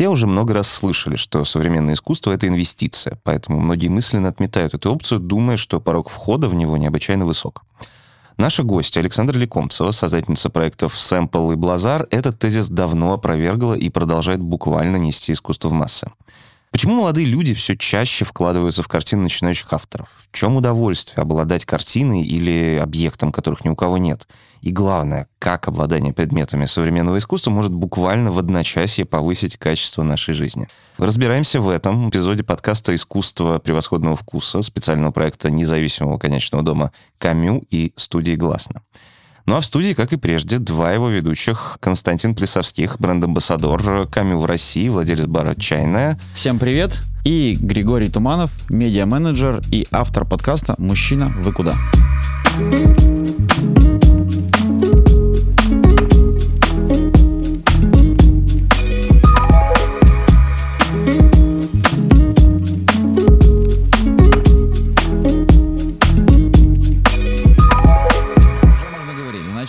Все уже много раз слышали, что современное искусство — это инвестиция, поэтому многие мысленно отметают эту опцию, думая, что порог входа в него необычайно высок. Наша гостья Александра Лекомцева, создательница проектов «Сэмпл» и «Блазар», этот тезис давно опровергла и продолжает буквально нести искусство в массы. Почему молодые люди все чаще вкладываются в картины начинающих авторов? В чем удовольствие обладать картиной или объектом, которых ни у кого нет? И главное, как обладание предметами современного искусства может буквально в одночасье повысить качество нашей жизни? Разбираемся в этом эпизоде подкаста «Искусство превосходного вкуса» специального проекта независимого конечного дома «Камю» и студии «Гласно». Ну а в студии, как и прежде, два его ведущих. Константин Плесовских, бренд-амбассадор Камю в России, владелец бара «Чайная». Всем привет. И Григорий Туманов, медиа-менеджер и автор подкаста «Мужчина, вы куда?».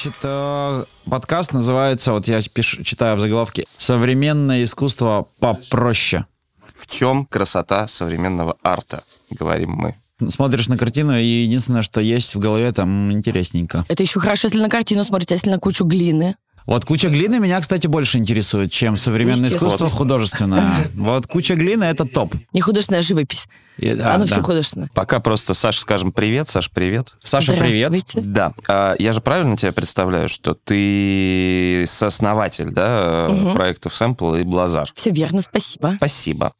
Значит, э, подкаст называется, вот я пишу, читаю в заголовке, «Современное искусство попроще». В чем красота современного арта, говорим мы. Смотришь на картину, и единственное, что есть в голове, там интересненько. Это еще хорошо, если на картину смотрите, а если на кучу глины. Вот куча глины меня, кстати, больше интересует, чем современное искусство художественное. Вот куча глины — это топ. Не художественная живопись. И, да, Оно да. все художественное. Пока просто Саша скажем привет. Саш, привет. Саша, привет. Да. А, я же правильно тебя представляю, что ты сооснователь да, угу. проектов Sample и Блазар. Все верно, спасибо. Спасибо.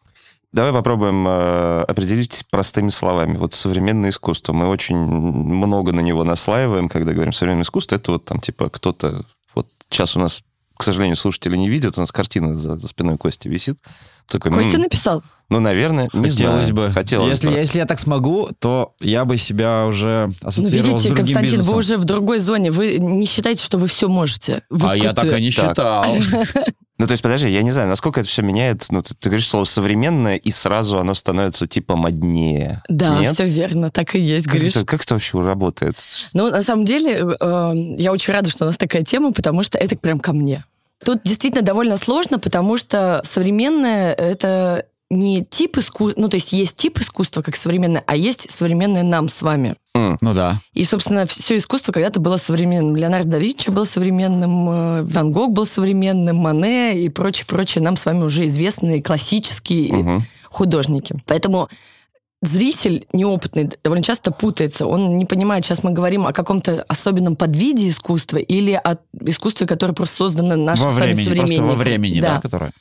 Давай попробуем э, определить простыми словами. Вот современное искусство. Мы очень много на него наслаиваем, когда говорим современное искусство. Это вот там типа кто-то Сейчас у нас, к сожалению, слушатели не видят, у нас картина за, за спиной Кости висит. Такой, Костя м-м, написал? Ну, наверное, не Хотелось знаю. бы. Хотелось если, бы. если я так смогу, то я бы себя уже ассоциировал ну, видите, с другим Константин, бизнесом. вы уже в другой зоне. Вы не считаете, что вы все можете. В а я так и не считал. Ну, то есть, подожди, я не знаю, насколько это все меняет. Ну, ты, ты говоришь слово современное, и сразу оно становится типа моднее. Да, Нет? все верно, так и есть, как Это, как это вообще работает? Ну, на самом деле, э, я очень рада, что у нас такая тема, потому что это прям ко мне. Тут действительно довольно сложно, потому что современное — это не тип искусства, ну, то есть есть тип искусства, как современное, а есть современное нам с вами. Mm, ну да. И, собственно, все искусство когда-то было современным. Леонардо да Винчи был современным, э, Ван Гог был современным, Мане и прочее-прочее нам с вами уже известные классические mm-hmm. художники. Поэтому зритель неопытный довольно часто путается. Он не понимает, сейчас мы говорим о каком-то особенном подвиде искусства или о искусстве, которое просто создано нашим во времени, современниками. Просто во времени, да, да которое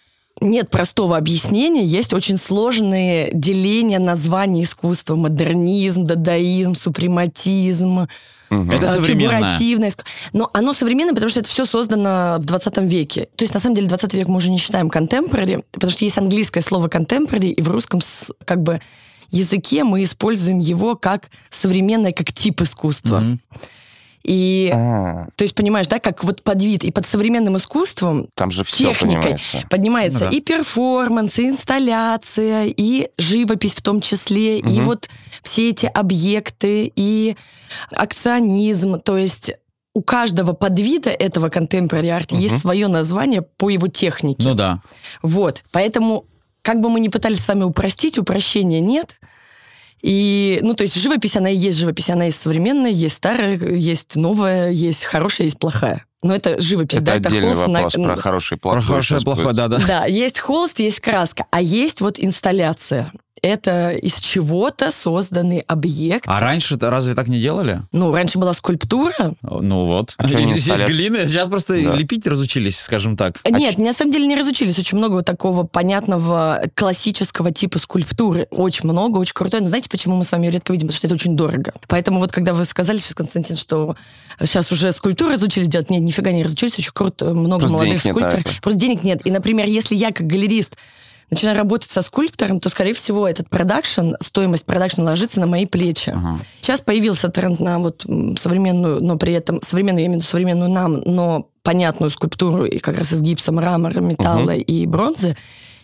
нет простого объяснения, есть очень сложные деления названий искусства. Модернизм, дадаизм, супрематизм. Угу. Это современное. Но оно современное, потому что это все создано в 20 веке. То есть, на самом деле, 20 век мы уже не считаем contemporary, потому что есть английское слово contemporary, и в русском как бы языке мы используем его как современное, как тип искусства. Угу. И, а. то есть, понимаешь, да, как вот под вид и под современным искусством, там же все техникой поднимается ну, да. и перформанс, и инсталляция, и живопись в том числе, угу. и вот все эти объекты, и акционизм, то есть у каждого подвида этого contemporary art угу. есть свое название по его технике. Ну да. Вот, поэтому как бы мы ни пытались с вами упростить, упрощения нет. И, ну, то есть живопись, она и есть живопись, она есть современная, есть старая, есть новая, есть хорошая, есть плохая. Но это живопись, это да, отдельный это холст вопрос на... про хороший и плохой. Про хороший и плохой, да, да. Да, есть холст, есть краска, а есть вот инсталляция это из чего-то созданный объект. А раньше разве так не делали? Ну, раньше была скульптура. Ну вот. А Здесь глины. Сейчас просто да. лепить разучились, скажем так. Нет, а на самом деле не разучились. Очень много вот такого понятного классического типа скульптуры. Очень много, очень крутой. Но знаете, почему мы с вами редко видим? Потому что это очень дорого. Поэтому вот когда вы сказали сейчас, Константин, что сейчас уже скульптуры разучились делать, нет, нифига не разучились, очень круто, много Просто молодых скульпторов. Просто денег нет. И, например, если я как галерист начинаю работать со скульптором, то, скорее всего, этот продакшн, стоимость продакшна ложится на мои плечи. Ага. Сейчас появился тренд на вот современную, но при этом современную, я имею в виду современную нам, но понятную скульптуру и как раз из гипса, мрамора, металла угу. и бронзы.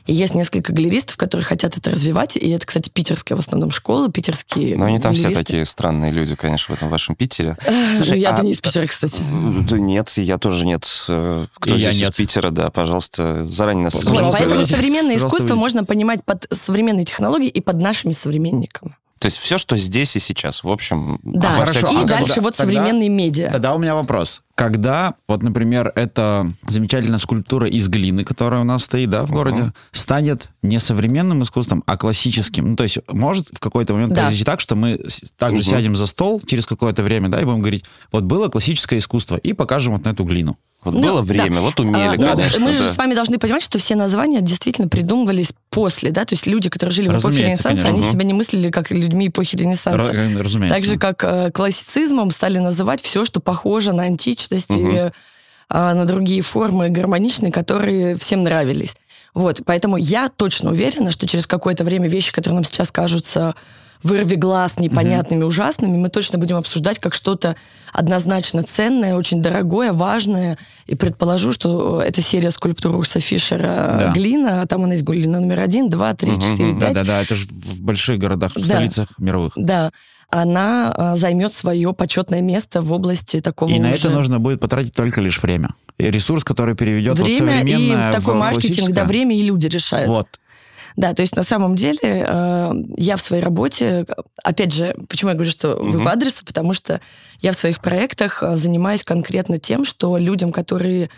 И есть несколько галеристов, которые хотят это развивать. И это, кстати, питерская в основном школа, питерские Но они там все галеристы. такие странные люди, конечно, в этом вашем Питере. Ну, Слушай, я-то а- не из Питера, кстати. Да нет, я тоже нет. Э, Кто И здесь из Питера, да, пожалуйста, заранее нас поэтому современное искусство можно понимать под современные технологии и под нашими современниками. То есть все, что здесь и сейчас, в общем... Да, хорошо. и А дальше тогда- вот тогда- современные медиа. Тогда у меня вопрос. Когда, вот, например, эта замечательная скульптура из глины, которая у нас стоит, да, в городе, станет не современным искусством, а классическим? Ну, то есть может в какой-то момент Да. произойти так, что мы также Мгм. сядем за стол через какое-то время, да, и будем говорить, вот было классическое искусство, и покажем вот на эту глину. Вот Ну, было да. время, вот А, умели, ну, конечно, мы же да. с вами должны понимать, что все названия действительно придумывались после, да, то есть люди, которые жили в эпохе Ренессанса, конечно. они себя не мыслили как людьми эпохи Ренессанса. Ра- разумеется. Так же, как э, классицизмом стали называть все, что похоже на античность Мгм. и а, на другие формы гармоничные, которые всем нравились. Вот, поэтому я точно уверена, что через какое-то время вещи, которые нам сейчас кажутся вырви глаз, непонятными, ужасными, мы точно будем обсуждать как что-то однозначно ценное, очень дорогое, важное. И предположу, что это серия скульптур Урса Фишера Да. «Глина». Там она есть глина номер один, два, три, Мгм, четыре, пять. Да-да-да, это же в больших городах, в Да. столицах мировых. Да, она а, займет свое почетное место в области такого И на уже это нужно будет потратить только лишь время. И ресурс, который переведет вот время и современное такой в маркетинг, да, время и люди решают. Вот. Да, то есть на самом деле э, я в своей работе, опять же, почему я говорю, что вы Мгм. по адресу, потому что я в своих проектах э, занимаюсь конкретно тем, что людям, которые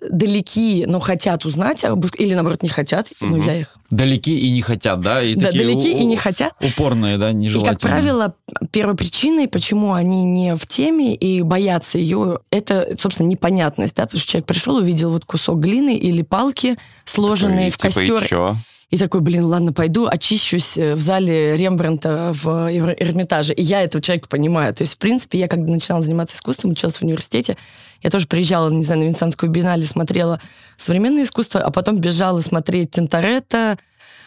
далеки, но хотят узнать или наоборот не хотят, ну Мгм. я их Далеки и не хотят, да? И да, такие далеки у- и не хотят. Упорные, да, И, нежелательные. как правило, первой причиной, почему они не в теме и боятся ее, это, собственно, непонятность, да, потому что человек пришел, увидел вот кусок глины или палки, сложенные в Такой, типа, костер, и чё? И такой, блин, ладно, пойду очищусь э, в зале Рембрандта в Эр- Эрмитаже. И я этого человека понимаю. То есть, в принципе, я когда начинала заниматься искусством, училась в университете, я тоже приезжала, не знаю, на Венецианскую биеннале, смотрела современное искусство, а потом бежала смотреть Тинторетто,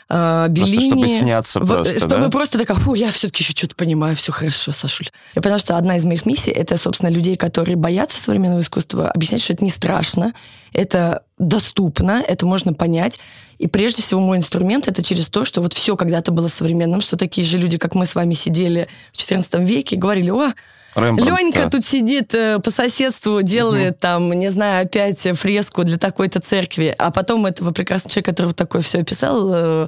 э, Просто Беллини. чтобы сняться В- просто, чтобы да? просто такая, фу, я все-таки еще что-то понимаю, все хорошо, Сашуль. Я поняла, что одна из моих миссий это, собственно, людей, которые боятся современного искусства, объяснять, что это не страшно, это доступно, это можно понять. И прежде всего мой инструмент это через то, что вот все когда-то было современным, что такие же люди, как мы с вами сидели в XIV веке, и говорили, о, Рембрандт, Ленька да. тут сидит э, по соседству, делает там, не знаю, опять фреску для такой-то церкви. А потом этого прекрасного человека, который вот такое все описал, э,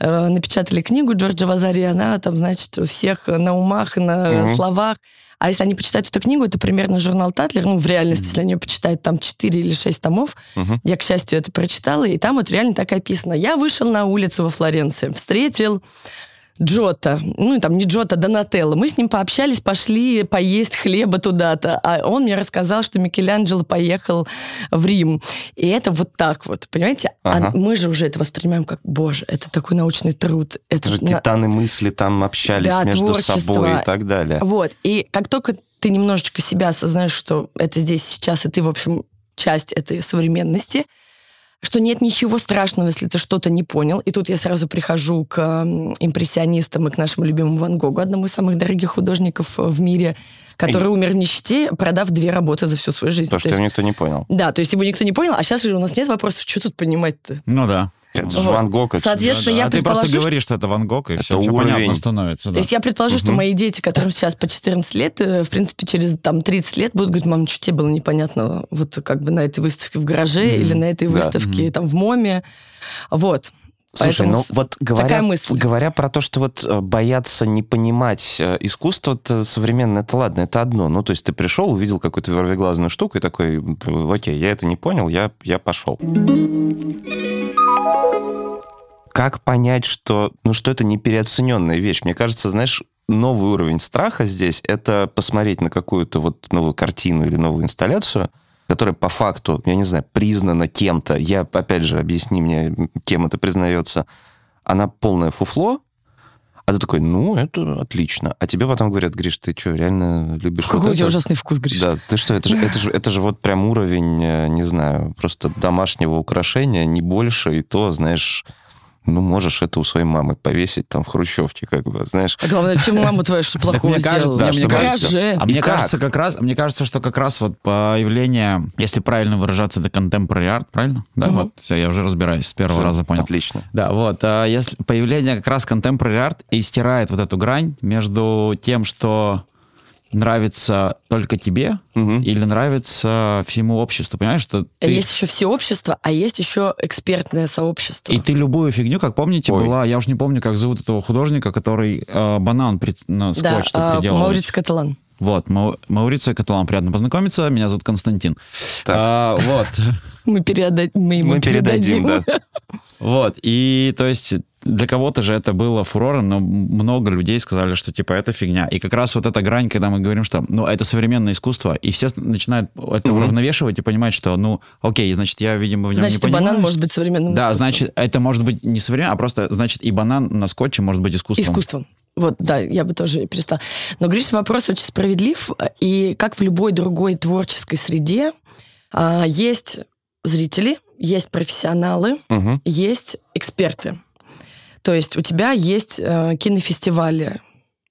э, напечатали книгу Джорджа Вазари, она там, значит, у всех на умах, на Мгм. словах. А если они почитают эту книгу, это примерно журнал Татлер, ну, в реальности, если они ее почитают, там 4 или 6 томов. Мгм. Я, к счастью, это прочитала, и там вот реально так описано. Я вышел на улицу во Флоренции, встретил Джота, ну, там, не Джота, Донателло. Мы с ним пообщались, пошли поесть хлеба туда-то, а он мне рассказал, что Микеланджело поехал в Рим. И это вот так вот, понимаете? А Ага. мы же уже это воспринимаем как, боже, это такой научный труд. Это же на- титаны мысли там общались Да, между творчество. собой и так далее. Вот. И как только ты немножечко себя осознаешь, что это здесь сейчас, и ты, в общем, часть этой современности, что нет ничего страшного, если ты что-то не понял. И тут я сразу прихожу к импрессионистам и к нашему любимому Ван Гогу, одному из самых дорогих художников э, в мире, который умер в нищете, продав две работы за всю свою жизнь. То, То что есть- его никто не понял. да, то есть его никто не понял, а сейчас же у нас нет вопросов, что тут понимать-то. Ну да. Это же Вот. Ван Гог. это Соответственно, Да-да. я а ты просто предположу, говоришь, что это Ван Гог, и Это все, все понятно становится. То Да. есть я предположу, что Мгм. мои дети, которым сейчас по 14 лет, э, в принципе, через там 30 лет будут говорить, мам, что тебе было непонятно вот как бы на этой выставке в гараже Мгм. или на этой Да. выставке там в МОМе. Вот. Слушай, Поэтому ну вот говоря, говоря про то, что вот э, бояться не понимать э, искусство современное, это ладно, это одно. Ну, то есть ты пришел, увидел какую-то вервиглазную штуку и такой, «М, окей, я это не понял, я, я пошел. Как понять, что, ну, что это не переоцененная вещь? Мне кажется, знаешь, новый уровень страха здесь — это посмотреть на какую-то вот новую картину или новую инсталляцию, которая по факту, я не знаю, признана кем-то. Я, опять же, объясни мне, кем это признается. Она полное фуфло, а ты такой, ну, это отлично. А тебе потом говорят, Гриш, ты что, реально любишь вот Какой у тебя это? ужасный вкус, Гриш. Да, ты что, это же, это, же, это же вот прям уровень, э, не знаю, просто домашнего украшения, не больше, и то, знаешь, ну, можешь это у своей мамы повесить там в хрущевке, как бы, знаешь. А главное, чем маму твою что плохого Мне кажется, сделала? да, мне кажется, а мне как? кажется, как раз, мне кажется, что как раз вот появление, если правильно выражаться, это contemporary art, правильно? Да, вот, все, я уже разбираюсь, с первого раза понял. Отлично. Да, вот, а если появление как раз contemporary art и стирает вот эту грань между тем, что нравится только тебе Мгм. или нравится всему обществу, понимаешь, что ты... Есть еще всеобщество, а есть еще экспертное сообщество. И ты любую фигню, как помните, Ой. была, я уж не помню, как зовут этого художника, который э, банан при, на да, скотч а, приделал. Мауриций Каталан. Вот, Мау- Маурицио Каталан, приятно познакомиться, меня зовут Константин. Так. А, вот, Мы, переда... мы ему Мы передадим, да. вот, и то есть для кого-то же это было фурором, но много людей сказали, что типа это фигня. И как раз вот эта грань, когда мы говорим, что ну это современное искусство, и все начинают это Мгм. уравновешивать и понимать, что ну окей, значит я, видимо, в нем Значит, не понимаю. банан может быть современным Да, искусством. значит, это может быть не современно, а просто, значит, и банан на скотче может быть искусством. Искусством. Вот, да, я бы тоже перестала. Но Гриш вопрос очень справедлив, и как в любой другой творческой среде а, есть зрители, есть профессионалы, Мгм. есть эксперты. То есть у тебя есть э, кинофестивали,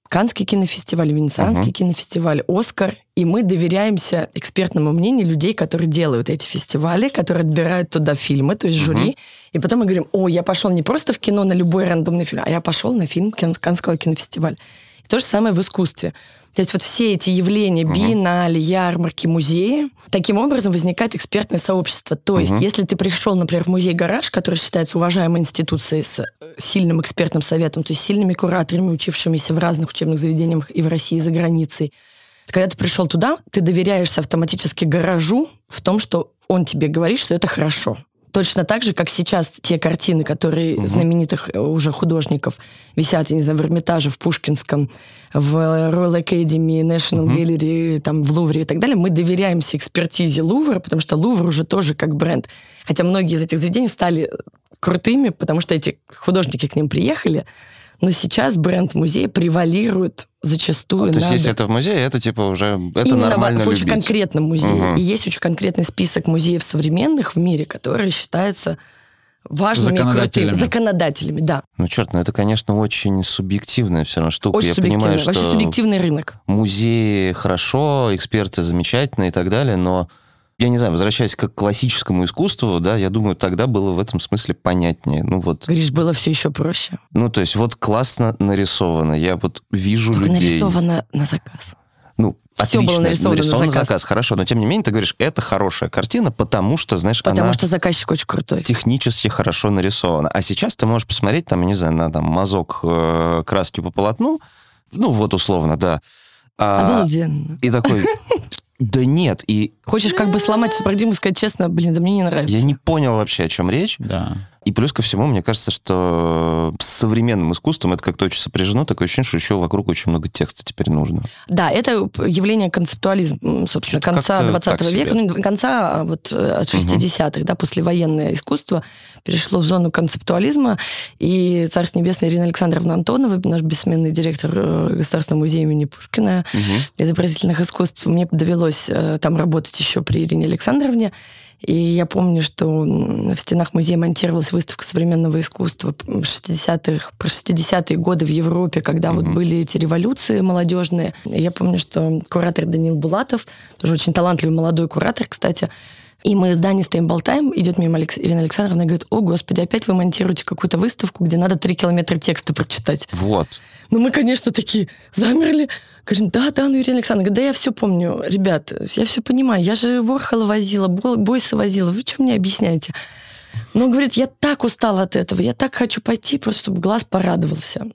Каннский кинофестиваль, Венецианский Мгм. кинофестиваль, Оскар, и мы доверяемся экспертному мнению людей, которые делают эти фестивали, которые отбирают туда фильмы, то есть жюри, Мгм. и потом мы говорим, о, я пошел не просто в кино на любой рандомный фильм, а я пошел на фильм Кан- Каннского кинофестиваля. И то же самое в искусстве. То есть вот все эти явления, Мгм. биеннале, ярмарки, музеи, таким образом возникает экспертное сообщество. То есть Мгм. если ты пришел, например, в музей «Гараж», который считается уважаемой институцией с э, сильным экспертным советом, то есть сильными кураторами, учившимися в разных учебных заведениях и в России, и за границей, когда ты пришел туда, ты доверяешься автоматически гаражу в том, что он тебе говорит, что это хорошо. Точно так же, как сейчас те картины, которые Мгм. знаменитых э, уже художников висят, я не знаю, в Эрмитаже, в Пушкинском, в Royal Academy, National Мгм. Gallery, там, в Лувре и так далее, мы доверяемся экспертизе Лувра, потому что Лувр уже тоже как бренд. Хотя многие из этих заведений стали крутыми, потому что эти художники к ним приехали, но сейчас бренд музея превалирует зачастую То есть, если это в музее, это типа уже это Именно нормально в, в очень любить. конкретном музее. Мгм. И есть очень конкретный список музеев современных в мире, которые считаются важными и крутыми. Законодателями. Законодателями, да. Ну, черт, ну это, конечно, очень субъективная все равно штука. Очень Я понимаю, Вообще что субъективный рынок. музеи хорошо, эксперты замечательно и так далее, но я не знаю, возвращаясь к классическому искусству, да, я думаю, тогда было в этом смысле понятнее. Ну вот, Говоришь, было все еще проще. ну то есть вот классно нарисовано, я вот вижу Только людей. нарисовано на заказ. Ну, Всё отлично, было нарисовано на заказ. хорошо, но тем не менее ты говоришь, это хорошая картина, потому что, знаешь, Потому она что заказчик очень крутой. технически хорошо нарисована. А сейчас ты можешь посмотреть, там, я не знаю, на там, мазок э, краски по полотну, ну вот условно, да. А, Обалденно. и такой, да нет, и Хочешь как бы сломать эту парадигму и сказать честно, блин, да мне не нравится. я не понял вообще, о чем речь. Да. И плюс ко всему, мне кажется, что с современным искусством это как-то очень сопряжено, такое ощущение, что еще вокруг очень много текста теперь нужно. Да, это явление концептуализма, собственно, Что-то конца как-то 20 так века, себе. ну, конца а, вот э, от 60-х, да, послевоенное искусство перешло в зону концептуализма, и Царство Небесное Ирина Александровна Антонова, наш бессменный директор э, Государственного музея имени Пушкина, изобразительных искусств, мне довелось э, там работать еще при Ирине Александровне, и я помню, что в стенах музея монтировалась выставка современного искусства 60-х, про 60-е годы в Европе, когда вот Мгм. были эти революции молодежные. И я помню, что куратор Данил Булатов, тоже очень талантливый молодой куратор, кстати, и мы в здании стоим, болтаем, идет мимо Алекс... Ирина Александровна и говорит, о, господи, опять вы монтируете какую-то выставку, где надо три километра текста прочитать. Вот. Ну, мы, конечно, такие замерли. Говорим, да, да, ну, Ирина Александровна, да я все помню. Ребят, я все понимаю. Я же Ворхола возила, Бо- Бойса возила. Вы что мне объясняете? Но, говорит, я так устала от этого. Я так хочу пойти, просто чтобы глаз порадовался.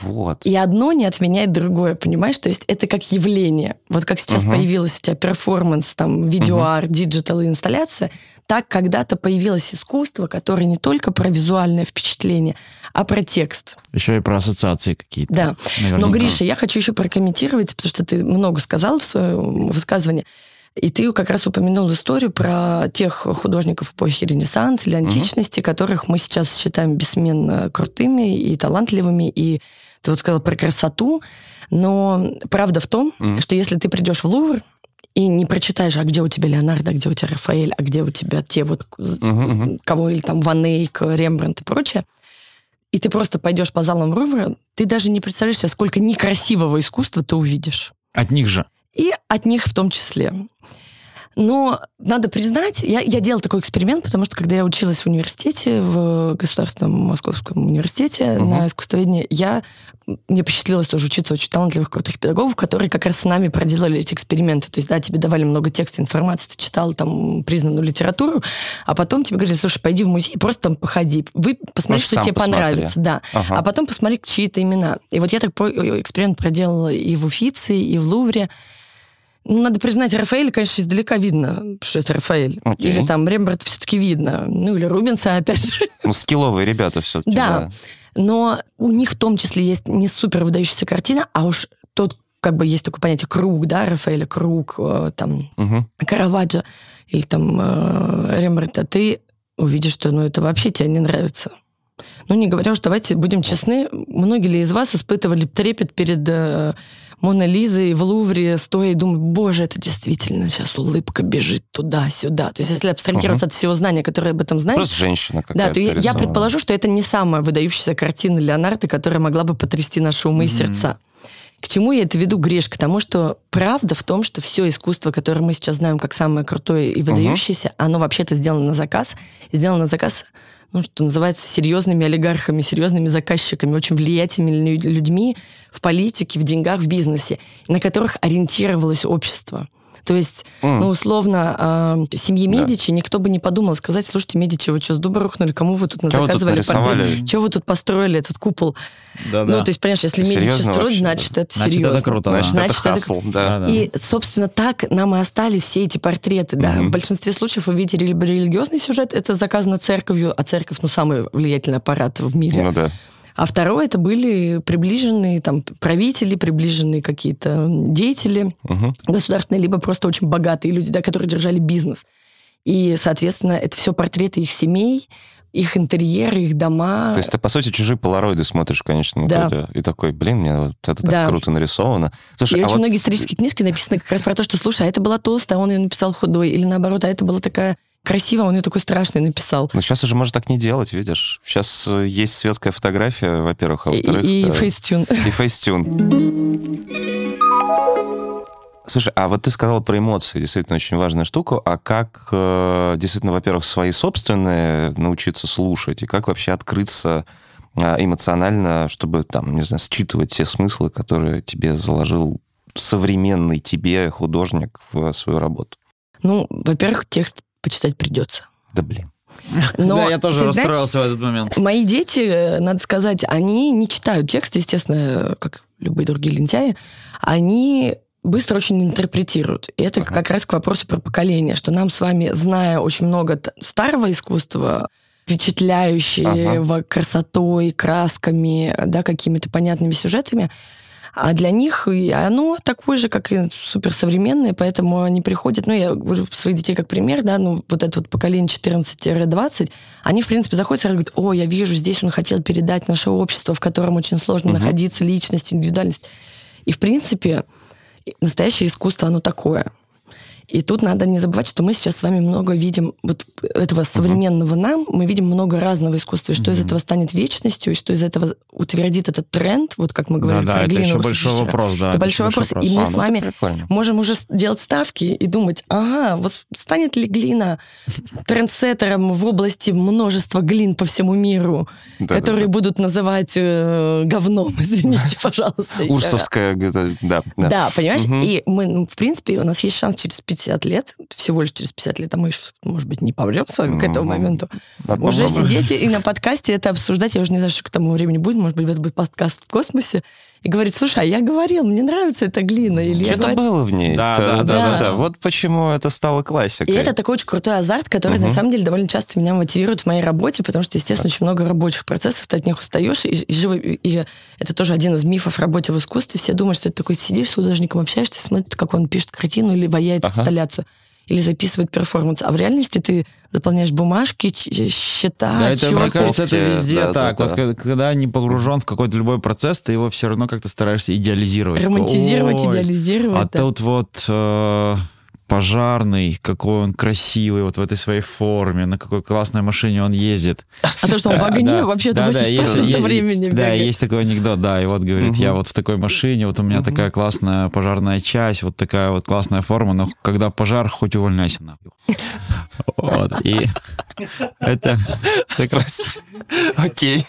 Вот. И одно не отменяет другое, понимаешь? То есть это как явление. Вот как сейчас Мгм. появилась у тебя перформанс, там, видеоарт, digital и инсталляция, так когда-то появилось искусство, которое не только про визуальное впечатление, а про текст. Еще и про ассоциации какие-то. Да. наверняка. Но, Гриша, я хочу еще прокомментировать, потому что ты много сказал в своем высказывании. И ты как раз упомянул историю про тех художников эпохи Ренессанса или античности, которых мы сейчас считаем бессменно крутыми и талантливыми. И ты вот сказала про красоту. Но правда в том, Мгм. что если ты придешь в Лувр и не прочитаешь, а где у тебя Леонардо, а где у тебя Рафаэль, а где у тебя те вот, мгм. кого или там Ван Эйк, Рембрандт и прочее, и ты просто пойдешь по залам Рувра, ты даже не представляешь себе, сколько некрасивого искусства ты увидишь. От них же. И от них в том числе. Но надо признать, я, я делала такой эксперимент, потому что когда я училась в университете, в Государственном Московском университете угу. на искусствоведении, я, мне посчастливилось тоже учиться очень талантливых, крутых педагогов, которые как раз с нами проделали эти эксперименты. То есть, да, тебе давали много текста, информации, ты читал там признанную литературу, а потом тебе говорили, слушай, пойди в музей, просто там походи, вы посмотри, Может, что тебе посмотри. понравится. Да. Ага. А потом посмотри чьи-то имена. И вот я так эксперимент проделала и в Уфице, и в Лувре. Ну, надо признать, Рафаэль, конечно, издалека видно, что это Рафаэль. Окей. Или там Рембрандт все-таки видно. Ну, или Рубинса, опять же. Ну, скилловые ребята все-таки. Да. да. Но у них в том числе есть не супер выдающаяся картина, а уж тот, как бы есть такое понятие круг, да, Рафаэля, круг, э, там, угу. Караваджо или там э, Рембрандта, ты увидишь, что ну, это вообще тебе не нравится. Ну, не говоря уж, давайте будем честны, многие ли из вас испытывали трепет перед э, Мона Лизой в Лувре, стоя и думая, боже, это действительно сейчас улыбка бежит туда-сюда. То есть если абстрагироваться угу. от всего знания, которое об этом знает... Просто женщина какая-то Да, то я, я предположу, что это не самая выдающаяся картина Леонардо, которая могла бы потрясти наши умы угу. и сердца. К чему я это веду, Гриш? К тому, что правда в том, что все искусство, которое мы сейчас знаем как самое крутое и выдающееся, угу. оно вообще-то сделано на заказ. Сделано на заказ ну, что называется, серьезными олигархами, серьезными заказчиками, очень влиятельными людьми в политике, в деньгах, в бизнесе, на которых ориентировалось общество. То есть, mm. ну, условно, э, семье Медичи да. никто бы не подумал сказать, слушайте, Медичи, вы что, с дуба рухнули? Кому вы тут заказывали портрет? Чего вы тут построили этот купол? Да, да. Ну, то есть, понимаешь, если Медичи строят, значит, это значит, серьезно. Это круто, значит, значит, это хасл, да. И, собственно, так нам и остались все эти портреты, да. Mm-hmm. В большинстве случаев вы видите религиозный сюжет, это заказано церковью, а церковь, ну, самый влиятельный аппарат в мире. Ну, да. А второе это были приближенные там правители, приближенные какие-то деятели угу. государственные, либо просто очень богатые люди, да, которые держали бизнес. И, соответственно, это все портреты их семей, их интерьеры, их дома. То есть ты, по сути, чужие полароиды смотришь в конечном да. итоге. И такой, блин, мне вот это так круто нарисовано. Слушай, и а очень вот... многие исторические книжки написаны как раз про то, что, слушай, а это была толстая, а он ее написал худой. Или наоборот, а это была такая красиво, он ее такой страшный написал. Но сейчас уже можно так не делать, видишь. Сейчас э, есть светская фотография, во-первых, а во-вторых... И, и Facetune. И Facetune. Слушай, а вот ты сказал про эмоции, действительно очень важная штука. А как, э, действительно, во-первых, свои собственные научиться слушать, и как вообще открыться э, эмоционально, чтобы, там, не знаю, считывать те смыслы, которые тебе заложил современный тебе художник в свою работу? Ну, во-первых, текст почитать придется. Да блин. Но, да, я тоже расстроился знаешь, в этот момент. Мои дети, надо сказать, они не читают текст, естественно, как любые другие лентяи. Они быстро очень интерпретируют. И это ага. как раз к вопросу про поколение, что нам с вами, зная очень много старого искусства, впечатляющего ага. красотой, красками, да, какими-то понятными сюжетами, а для них оно такое же, как и суперсовременное, поэтому они приходят, ну, я говорю своих детей как пример, да, ну, вот это вот поколение 14-20, они, в принципе, заходят и говорят, о, я вижу, здесь он хотел передать наше общество, в котором очень сложно угу. находиться, личность, индивидуальность. И, в принципе, настоящее искусство, оно такое. И тут надо не забывать, что мы сейчас с вами много видим вот этого современного uh-huh. нам, мы видим много разного искусства, и что uh-huh. из этого станет вечностью, и что из этого утвердит этот тренд, вот как мы говорили да, про да, это еще большой вопрос, да. Это, это большой вопрос. вопрос. И мы а, с ну, вами можем уже делать ставки и думать, ага, вот станет ли глина трендсеттером в области множества глин по всему миру, да, которые да, да. будут называть э, говном, извините, пожалуйста. Урсовская, да. Да, понимаешь? И мы, ну, в принципе, у нас есть шанс через 50 лет, всего лишь через 50 лет, а мы, может быть, не помрем с вами к этому моменту, уже сидеть и на подкасте это обсуждать, я уже не знаю, что к тому времени будет, может быть, это будет подкаст в космосе, и говорит, слушай, а я говорил, мне нравится эта глина. Или Что-то говорю... было в ней. Да, да, да, да, да. Вот почему это стало классикой. И это такой очень крутой азарт, который, угу. на самом деле, довольно часто меня мотивирует в моей работе, потому что, естественно, очень много рабочих процессов, ты от них устаешь, и, и, живо, и это тоже один из мифов работы в искусстве. Все думают, что ты такой сидишь с художником, общаешься, смотришь, как он пишет картину или ваяет ага. инсталляцию или записывает перформанс. А в реальности ты заполняешь бумажки, счета, да, это, мне кажется, это везде да, так. Да, вот да. когда не погружен в какой-то любой процесс, ты его все равно как-то стараешься идеализировать. Романтизировать, Ой, идеализировать. А да. тут вот... Э пожарный, какой он красивый вот в этой своей форме, на какой классной машине он ездит. А то, что он в огне, Да, вообще-то да, да, 80% есть- есть- времени Да, бегает. есть такой анекдот, да, и вот говорит, я вот в такой машине, вот у меня такая классная пожарная часть, вот такая вот классная форма, но когда пожар, хоть увольняйся нахуй. Вот, и это... это- Окей.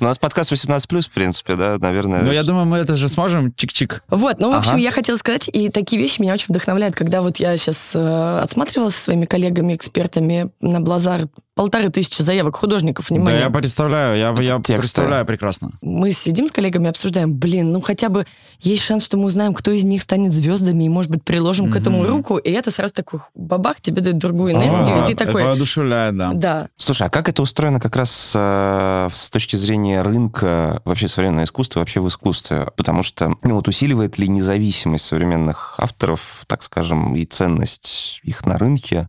У нас подкаст 18+, в принципе, да, наверное. Ну, я думаю, мы это же сможем чик-чик. Вот, ну, в общем, я хотела сказать, и такие вещи меня очень вдохновляют, когда вот я сейчас отсматривалась со своими коллегами, экспертами на Блазар, полторы тысячи заявок художников, Да, внимание. я представляю, я, Это я тексты. представляю прекрасно. Мы сидим с коллегами, обсуждаем, блин, ну хотя бы есть шанс, что мы узнаем, кто из них станет звездами, и, может быть, приложим к этому руку, и это сразу такой бабах, тебе дает другую энергию, А, и ты это такой, воодушевляет, да. да, Слушай, а как это устроено как раз э, с точки зрения рынка вообще современного искусства, вообще в искусстве? Потому что, ну вот усиливает ли независимость современных авторов, так скажем, и ценность их на рынке,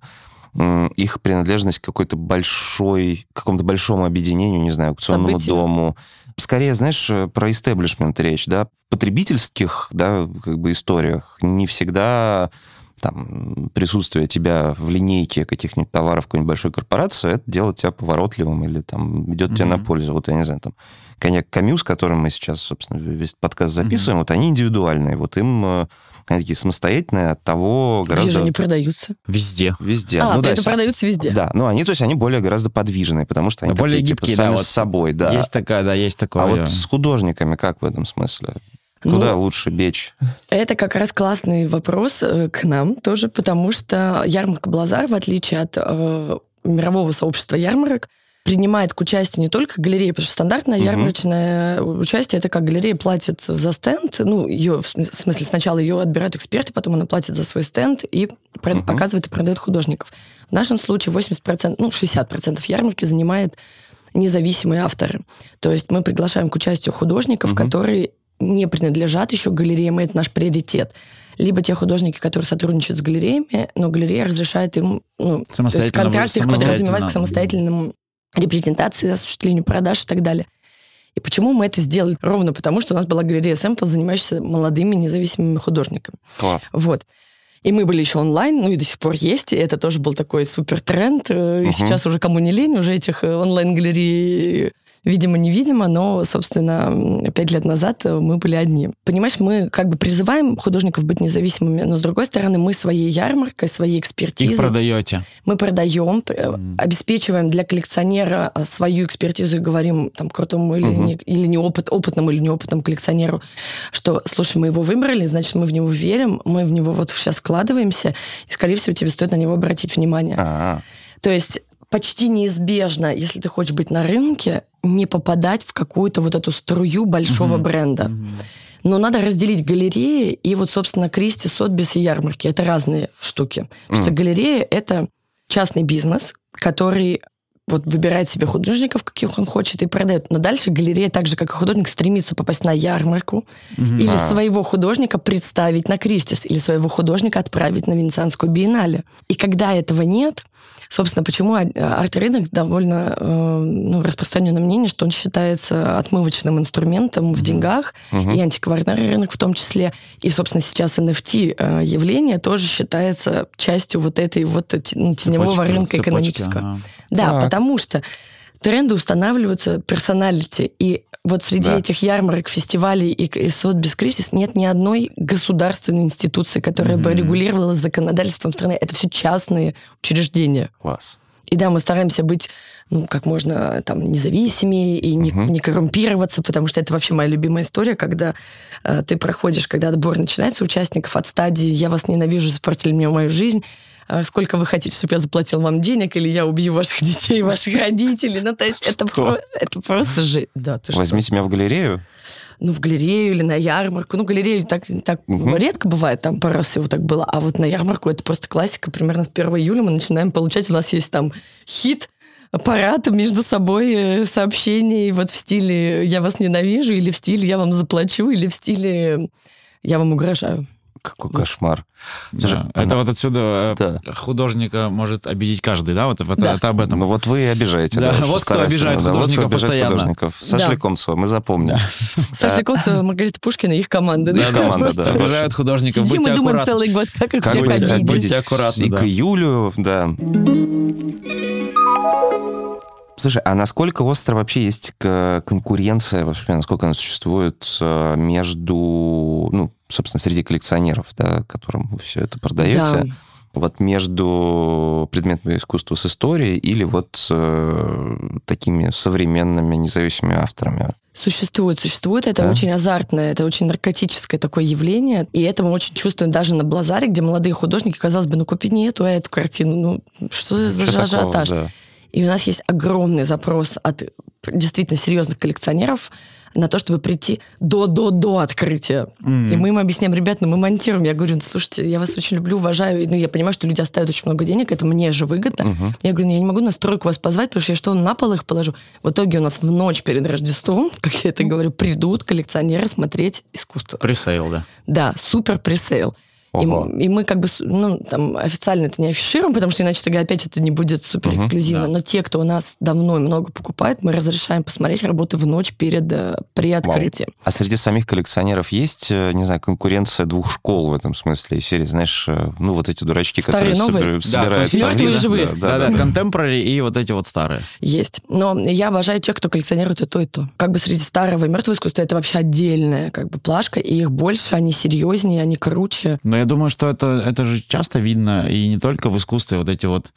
их принадлежность к какой-то большой, к какому-то большому объединению, не знаю, аукционному Событию. дому? Скорее, знаешь, э, про истеблишмент речь, да, потребительских, да, как бы историях не всегда там, присутствие тебя в линейке каких-нибудь товаров какой-нибудь большой корпорации, это делает тебя поворотливым или там идет тебе на пользу. Вот я не знаю, там, коньяк Камю, с которым мы сейчас, собственно, весь подкаст записываем, вот они индивидуальные, вот им э, они такие самостоятельные от того где же гораздо... они продаются? Везде. Везде. а, ну, да, это с- продаются везде. да, ну они, то есть они более гораздо подвижные, потому что они Да, более такие, типа, гибкие, да, сами вот с собой, да. Есть такая, да, есть такое. а вот с художниками как в этом смысле? Куда Ну, лучше бечь? Это как раз классный вопрос э, к нам тоже, потому что ярмарка Блазар, в отличие от э, мирового сообщества ярмарок, принимает к участию не только галереи, потому что стандартное Мгм. ярмарочное участие это как галерея платит за стенд, ну, ее, в смыс- в смысле, сначала ее отбирают эксперты, потом она платит за свой стенд и Мгм. показывает и продает художников. В нашем случае 80%, ну, 60% ярмарки занимает независимые авторы. То есть мы приглашаем к участию художников, Мгм. которые не принадлежат еще галереям, и это наш приоритет. Либо те художники, которые сотрудничают с галереями, но галерея разрешает им, ну, то есть контракт их подразумевает к самостоятельным репрезентации, осуществлению продаж и так далее. И почему мы это сделали? Ровно потому, что у нас была галерея сэмпл, занимающаяся молодыми независимыми художниками. Класс. Вот. И мы были еще онлайн, ну и до сих пор есть, и это тоже был такой супер тренд. э, И сейчас уже кому не лень, уже этих э, онлайн-галерей видимо-невидимо, но, собственно, пять лет назад э, мы были одни. Понимаешь, мы как бы призываем художников быть независимыми, но, с другой стороны, мы своей ярмаркой, своей Их экспертизой продаете. мы продаем, э, Мгм. обеспечиваем для коллекционера э, свою экспертизу и говорим там крутому или, Мгм. не, или не опыт, опытному или неопытному коллекционеру, что, слушай, мы его выбрали, значит, мы в него верим, мы в него вот сейчас вкладываемся, и, скорее всего, тебе стоит на него обратить внимание. А, То есть почти неизбежно, если ты хочешь быть на рынке, не попадать в какую-то вот эту струю большого Мгм. бренда. Но надо разделить галереи и вот, собственно, Кристи, Сотбис и ярмарки. Это разные штуки. Потому что галерея — это частный бизнес, который вот выбирает себе художников, каких он хочет, и продает. Но дальше галерея, так же, как и художник, стремится попасть на ярмарку Мгм. или А. своего художника представить на Кристис, или своего художника отправить на Венецианскую биеннале. И когда этого нет, собственно, почему а- арт-рынок довольно э, ну, распространенное мнение, что он считается отмывочным инструментом в деньгах, мгм. и антикварный рынок в том числе. И, собственно, сейчас NFT э, явление тоже считается частью вот этой вот те- ну, теневого Цепочки, рынка цепочки, экономического. ага. Да, Так. Потому что тренды устанавливаются персоналити. И вот среди Да. этих ярмарок, фестивалей и, и без кризис нет ни одной государственной институции, которая бы Мгм. регулировала законодательством страны. Это все частные учреждения. Класс. И да, мы стараемся быть ну, как можно там независимее и не, Мгм. не коррумпироваться, потому что это вообще моя любимая история, когда э, ты проходишь, когда отбор начинается участников от стадии «я вас ненавижу, испортили мне мою жизнь», сколько вы хотите, чтобы я заплатил вам денег, или я убью ваших детей, ваших родителей. Ну, то есть это, про- это просто же... Да, ты что? Возьмите меня в галерею. Ну, в галерею или на ярмарку. Ну, галерею так, так Мгм. редко бывает, там пару раз всего так было. А вот на ярмарку это просто классика. Примерно с 1 июля мы начинаем получать, у нас есть там хит, парад между собой э, сообщений вот в стиле «я вас ненавижу» или в стиле «я вам заплачу» или в стиле «я вам угрожаю». Какой кошмар. Слушай, Да, это она- вот отсюда э, Да. художника может обидеть каждый, да? Вот это, Да. это об этом. Ну вот вы и обижаете. Да, очень вот кто обижает да, вот кто художников постоянно. художников. Саша Да. Лекомцева, мы запомним. Саша Леконцева, Маргарита Пушкина и их команда. Их команда, да. Обижают художников, Сидим и думаем целый год, как их всех обидеть. будьте аккуратны, И да. к июлю, да. Слушай, а насколько остро вообще есть конкуренция, вообще, насколько она существует э, между, ну, собственно, среди коллекционеров, да, которым вы все это продаете, Да. вот между предметами искусства с историей или вот э, такими современными независимыми авторами? Существует, существует. Это Да? очень азартное, это очень наркотическое такое явление. И это мы очень чувствуем даже на Блазаре, где молодые художники, казалось бы, ну купи не эту, а эту картину. Ну, что за Что такого, ажиотаж? да. И у нас есть огромный запрос от действительно серьезных коллекционеров на то, чтобы прийти до-до-до открытия. И мы им объясняем, ребят, ну мы монтируем. Я говорю, ну, слушайте, я вас очень люблю, уважаю. И, Ну, я понимаю, что люди оставят очень много денег, это мне же выгодно. Я говорю, ну, я не могу на стройку вас позвать, потому что я что, на пол их положу? В итоге у нас в ночь перед Рождеством, как я это говорю, придут коллекционеры смотреть искусство. Presale, да. Да, супер пресейл. И, и мы как бы, ну, там, официально это не афишируем, потому что иначе тогда опять это не будет супер эксклюзивно. да. Но те, кто у нас давно и много покупает, мы разрешаем посмотреть работы в ночь перед, э, при открытии. А среди самих коллекционеров есть, э, не знаю, конкуренция двух школ в этом смысле? Серии, знаешь, э, ну вот эти дурачки, Старые, которые новые? собира- собирают... классические. сами, Мертвые и да, живые. Да, да, Да-да, contemporary и вот эти вот старые. Есть. Но я обожаю тех, кто коллекционирует и то, и то. Как бы среди старого и мертвого искусства это вообще отдельная как бы плашка, и их больше, они серьезнее, они круче. Но я думаю, что это, это же часто видно, и не только в искусстве, вот эти вот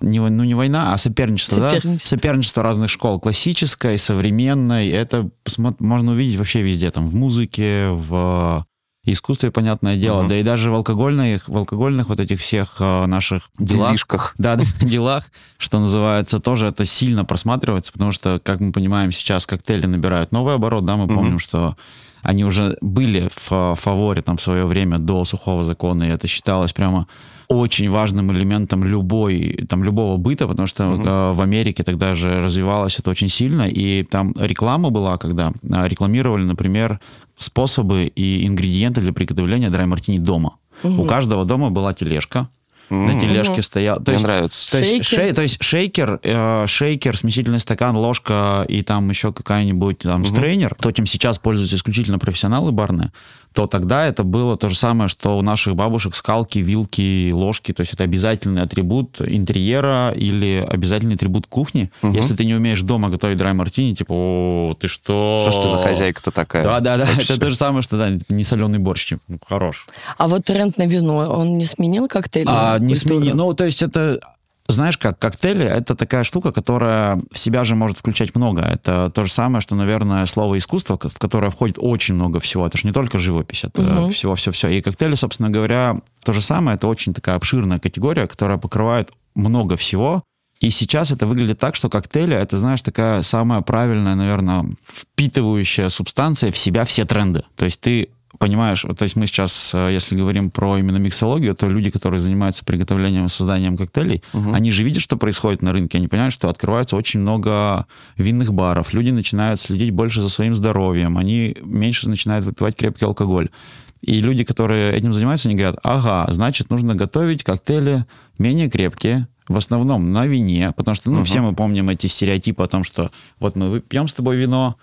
не, ну, не война, а соперничество, да? Соперничество. Соперничество разных школ. Классической, современной. Это можно увидеть вообще везде. Там в музыке, в искусстве, понятное дело. Мгм. Да и даже в алкогольных, в алкогольных вот этих всех э, наших делах. Делишках. Да, да, делах, что называется, тоже это сильно просматривается, потому что, как мы понимаем, сейчас коктейли набирают новый оборот, да, мы помним, что они уже были в фаворе там в свое время до сухого закона, и это считалось прямо очень важным элементом любой, там, любого быта, потому что э, в Америке тогда же развивалось это очень сильно, и там реклама была, когда э, рекламировали, например, способы и ингредиенты для приготовления драй-мартини дома. У каждого дома была тележка, на М, тележке стоял. То Мне есть, нравится. то есть, Шейкер. шей- то есть шейкер, э, шейкер, смесительный стакан, ложка и там еще какая-нибудь там стрейнер, то, чем сейчас пользуются исключительно профессионалы барные, то тогда это было то же самое, что у наших бабушек скалки, вилки, ложки. То есть это обязательный атрибут интерьера или обязательный атрибут кухни. Если ты не умеешь дома готовить драй-мартини, типа, о, ты что? Что ж ты за хозяйка-то такая? Да, да, да. Вообще. Это то же самое, что да, не соленый борщ. типа, ну, хорош. А вот тренд на вино, он не сменил коктейли? А, не культуру? смени. Ну, то есть это, знаешь как, коктейли — это такая штука, которая в себя же может включать много. Это то же самое, что, наверное, слово искусство, в которое входит очень много всего. Это же не только живопись, это Мгм. всего-все-все. И коктейли, собственно говоря, то же самое. Это очень такая обширная категория, которая покрывает много всего. И сейчас это выглядит так, что коктейли — это, знаешь, такая самая правильная, наверное, впитывающая субстанция в себя все тренды. То есть ты понимаешь, то есть мы сейчас, э, если говорим про именно миксологию, то люди, которые занимаются приготовлением и созданием коктейлей, они же видят, что происходит на рынке, они понимают, что открывается очень много винных баров, люди начинают следить больше за своим здоровьем, они меньше начинают выпивать крепкий алкоголь. И люди, которые этим занимаются, они говорят, ага, значит, нужно готовить коктейли менее крепкие, в основном на вине, потому что, ну, все мы помним эти стереотипы о том, что вот мы пьем с тобой вино,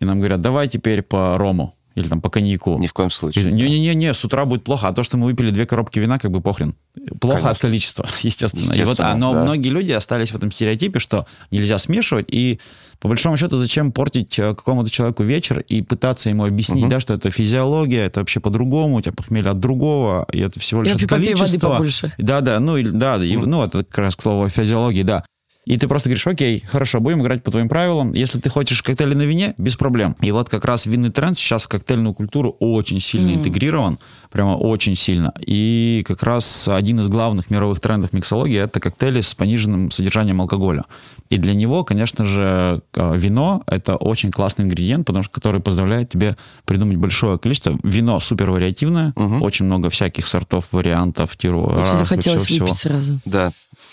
и нам говорят, давай теперь по рому или там по коньяку. Ни в коем случае. Не-не-не, с утра будет плохо, а то, что мы выпили две коробки вина, как бы похрен. Плохо Конечно. от количества, естественно. И вот, Естественно, а, но да. многие люди остались в этом стереотипе, что нельзя смешивать, и по большому счету, зачем портить э, какому-то человеку вечер и пытаться ему объяснить, Мгм. да, что это физиология, это вообще по-другому, у тебя похмелье от другого, и это всего лишь Я от попью воды количества. побольше. Да, да, ну, и- да, и, ну, это как раз к слову о физиологии, да. И ты просто говоришь, окей, хорошо, будем играть по твоим правилам. Если ты хочешь коктейли на вине, без проблем. И вот как раз винный тренд сейчас в коктейльную культуру очень сильно интегрирован, прямо очень сильно. И как раз один из главных мировых трендов миксологии — это коктейли с пониженным содержанием алкоголя. И для него, конечно же, э, вино — это очень классный ингредиент, потому что который позволяет тебе придумать большое количество. Вино супер вариативное, угу. очень много всяких сортов, вариантов, тируаров. Очень захотелось выпить сразу. Да,